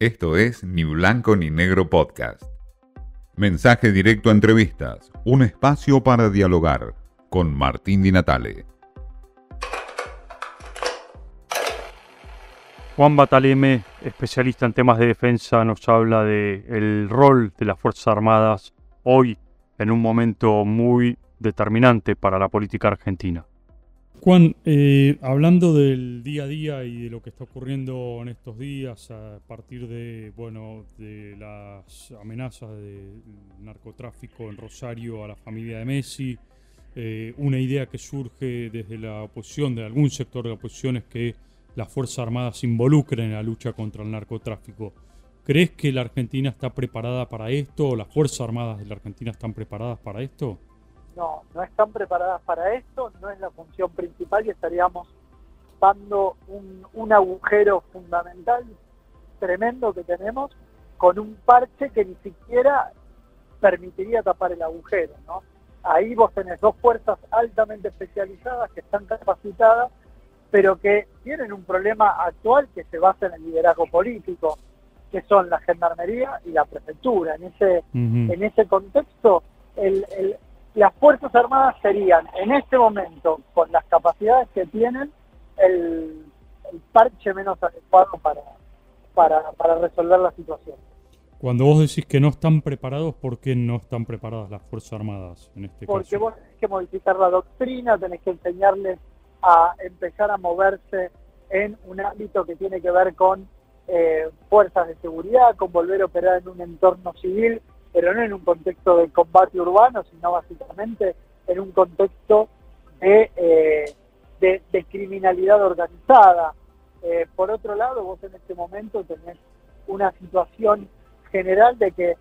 Esto es Ni Blanco ni Negro Podcast. Mensaje directo a entrevistas, un espacio para dialogar con Martín Di Natale. Juan Bataleme, especialista en temas de defensa, nos habla del el rol de las Fuerzas Armadas hoy en un momento muy determinante para la política argentina. Juan, eh, hablando del día a día y de lo que está ocurriendo en estos días a partir de, bueno, de las amenazas del narcotráfico en Rosario a la familia de Messi, eh, una idea que surge desde la oposición, de algún sector de la oposición, es que las Fuerzas Armadas se involucren en la lucha contra el narcotráfico. ¿Crees que la Argentina está preparada para esto o las Fuerzas Armadas de la Argentina están preparadas para esto? No, no están preparadas para esto, no es la función principal y estaríamos dando un, agujero fundamental tremendo que tenemos con un parche que ni siquiera permitiría tapar el agujero, ¿no? Ahí vos tenés dos fuerzas altamente especializadas que están capacitadas, pero que tienen un problema actual que se basa en el liderazgo político, que son la gendarmería y la prefectura. En ese, en ese contexto, el, las Fuerzas Armadas serían en este momento, con las capacidades que tienen, el, parche menos adecuado para, para, para, resolver la situación. Cuando vos decís que no están preparados, ¿por qué no están preparadas las Fuerzas Armadas en este Porque caso? Porque vos tenés que modificar la doctrina, tenés que enseñarles a empezar a moverse en un ámbito que tiene que ver con eh, fuerzas de seguridad, con volver a operar en un entorno civil pero no en un contexto de combate urbano, sino básicamente en un contexto de, eh, de, criminalidad organizada. Eh, por otro lado, vos en este momento tenés una situación general de que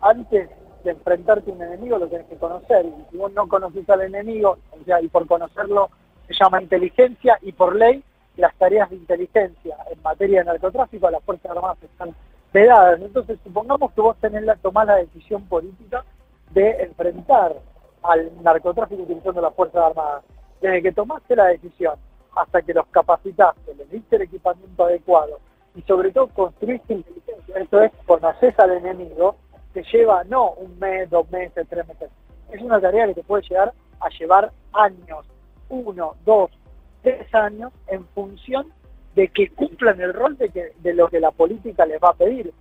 antes de enfrentarte a un enemigo lo tenés que conocer, y si vos no conoces al enemigo, o sea, y por conocerlo se llama inteligencia, y por ley las tareas de inteligencia en materia de narcotráfico, las Fuerzas Armadas están entonces, supongamos que vos tenés la, tomás la decisión política de enfrentar al narcotráfico utilizando las Fuerzas Armadas. Desde que tomaste la decisión hasta que los capacitaste, les diste el equipamiento adecuado y sobre todo construiste inteligencia, esto es, conoces al enemigo, te lleva no un mes, dos meses, tres meses. Es una tarea que te puede llegar a llevar años, uno, dos, tres años, en función de que cumplan el rol de, que, de lo que la política les va a pedir.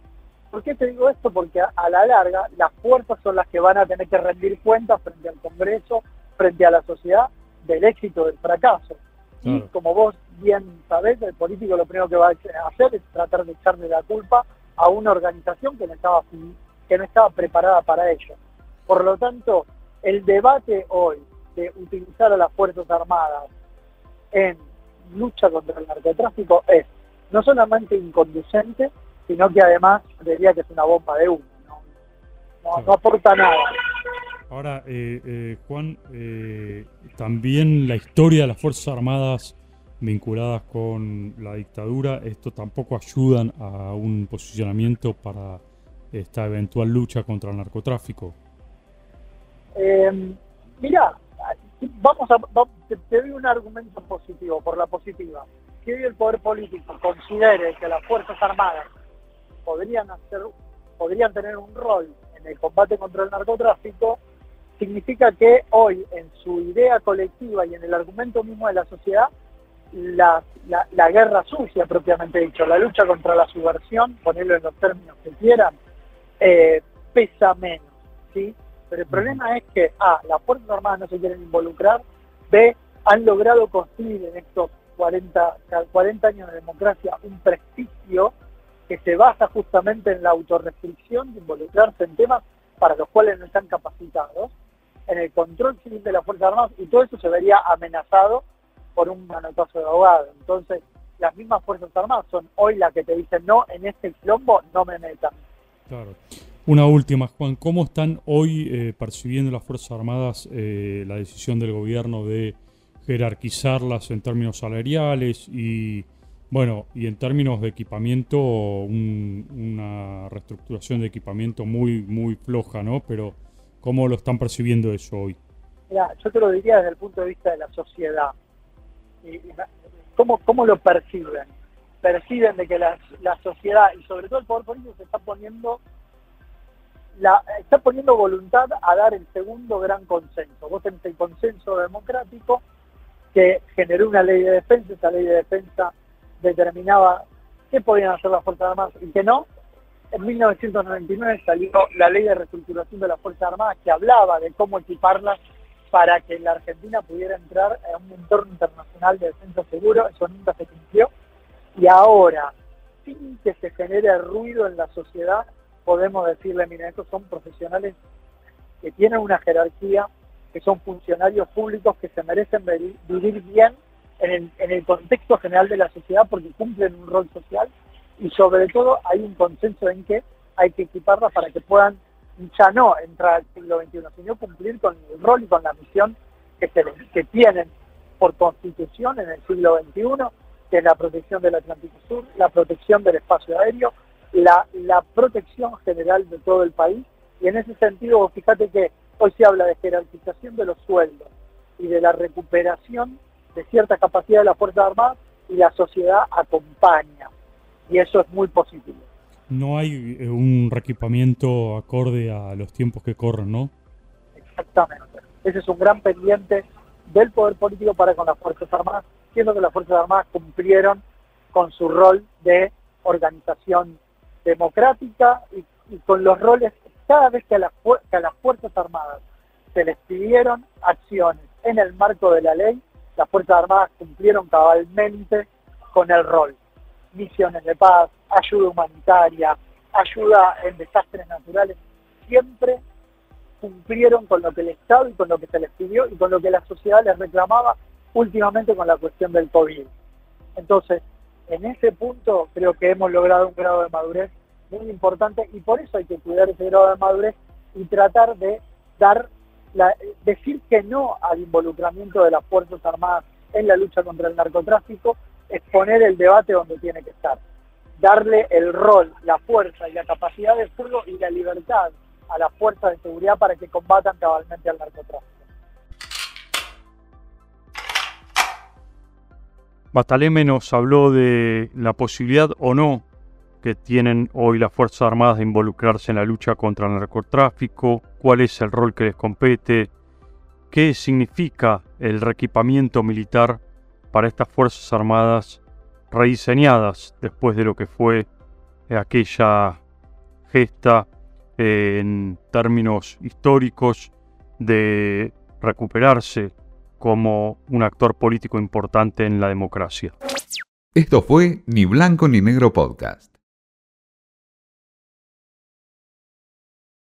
¿Por qué te digo esto? Porque a, la larga las fuerzas son las que van a tener que rendir cuentas frente al Congreso, frente a la sociedad, del éxito del fracaso. Y como vos bien sabés, el político lo primero que va a hacer es tratar de echarle la culpa a una organización que no estaba, que no estaba preparada para ello. Por lo tanto, el debate hoy de utilizar a las Fuerzas Armadas en lucha contra el narcotráfico es no solamente inconducente, sino que además diría que es una bomba de humo, no, aporta nada. Ahora, eh, eh, Juan, eh, también la historia de las Fuerzas Armadas vinculadas con la dictadura, esto tampoco ayudan a un posicionamiento para esta eventual lucha contra el narcotráfico. mira, vamos a, te, doy un argumento positivo, por la positiva. Que hoy el poder político considere que las Fuerzas Armadas podrían, tener un rol en el combate contra el narcotráfico, significa que hoy en su idea colectiva y en el argumento mismo de la sociedad, la, la, guerra sucia propiamente dicho, la lucha contra la subversión, ponerlo en los términos que quieran, eh, pesa menos. ¿sí? Pero el problema es que A, las Fuerzas Armadas no se quieren involucrar, B, han logrado construir en estos 40, 40 años de democracia un prestigio que se basa justamente en la autorrestricción de involucrarse en temas para los cuales no están capacitados, en el control civil de las Fuerzas Armadas, y todo eso se vería amenazado por un manotazo de abogado. Entonces, las mismas Fuerzas Armadas son hoy las que te dicen, no, en este plombo no me metan. Claro. Una última, Juan, ¿cómo están hoy eh, percibiendo las Fuerzas Armadas eh, la decisión del gobierno de jerarquizarlas en términos salariales y, bueno, y en términos de equipamiento, una reestructuración de equipamiento muy, muy floja, ¿no? Pero, ¿cómo lo están percibiendo eso hoy? Mira, yo te lo diría desde el punto de vista de la sociedad. ¿Cómo, cómo lo perciben? perciben de que la, sociedad y sobre todo el poder político se está poniendo está poniendo voluntad a dar el segundo gran consenso. Vos tenés el consenso democrático que generó una ley de defensa, esa ley de defensa determinaba qué podían hacer las Fuerzas Armadas y qué no. En 1999 salió la ley de reestructuración de las Fuerzas Armadas que hablaba de cómo equiparlas para que la Argentina pudiera entrar en un entorno internacional de defensa seguro, eso nunca se cumplió. Y ahora, sin que se genere ruido en la sociedad, podemos decirle, mira, estos son profesionales que tienen una jerarquía, que son funcionarios públicos que se merecen vivir bien en el, contexto general de la sociedad porque cumplen un rol social y sobre todo hay un consenso en que hay que equiparlas para que puedan ya no entrar al siglo XXI, sino cumplir con el rol y con la misión que, se, que tienen por constitución en el siglo XXI, que es la protección del Atlántico Sur, la protección del espacio aéreo, la, la protección general de todo el país. Y en ese sentido, fíjate que hoy se habla de jerarquización de los sueldos y de la recuperación de cierta capacidad de la Fuerza Armada y la sociedad acompaña. Y eso es muy positivo. No hay eh, un reequipamiento acorde a los tiempos que corren, ¿no? Exactamente. Ese es un gran pendiente del poder político para con las Fuerzas Armadas, siendo que las Fuerzas Armadas cumplieron con su rol de organización democrática y, con los roles, cada vez que a, las, que a las Fuerzas Armadas se les pidieron acciones en el marco de la ley, las Fuerzas Armadas cumplieron cabalmente con el rol. Misiones de paz, ayuda humanitaria, ayuda en desastres naturales, siempre cumplieron con lo que el Estado y con lo que se les pidió y con lo que la sociedad les reclamaba últimamente con la cuestión del COVID. Entonces, en ese punto creo que hemos logrado un grado de madurez muy importante y por eso hay que cuidar ese grado de madurez y tratar de dar decir que no al involucramiento de las Fuerzas Armadas en la lucha contra el narcotráfico es poner el debate donde tiene que estar. Darle el rol, la fuerza y la capacidad de fuego y la libertad a las fuerzas de seguridad para que combatan cabalmente al narcotráfico. Bataleme nos habló de la posibilidad o no que tienen hoy las Fuerzas Armadas de involucrarse en la lucha contra el narcotráfico, cuál es el rol que les compete, qué significa el reequipamiento militar para estas Fuerzas Armadas rediseñadas después de lo que fue aquella gesta en términos históricos de recuperarse como un actor político importante en la democracia. Esto fue Ni Blanco ni Negro Podcast.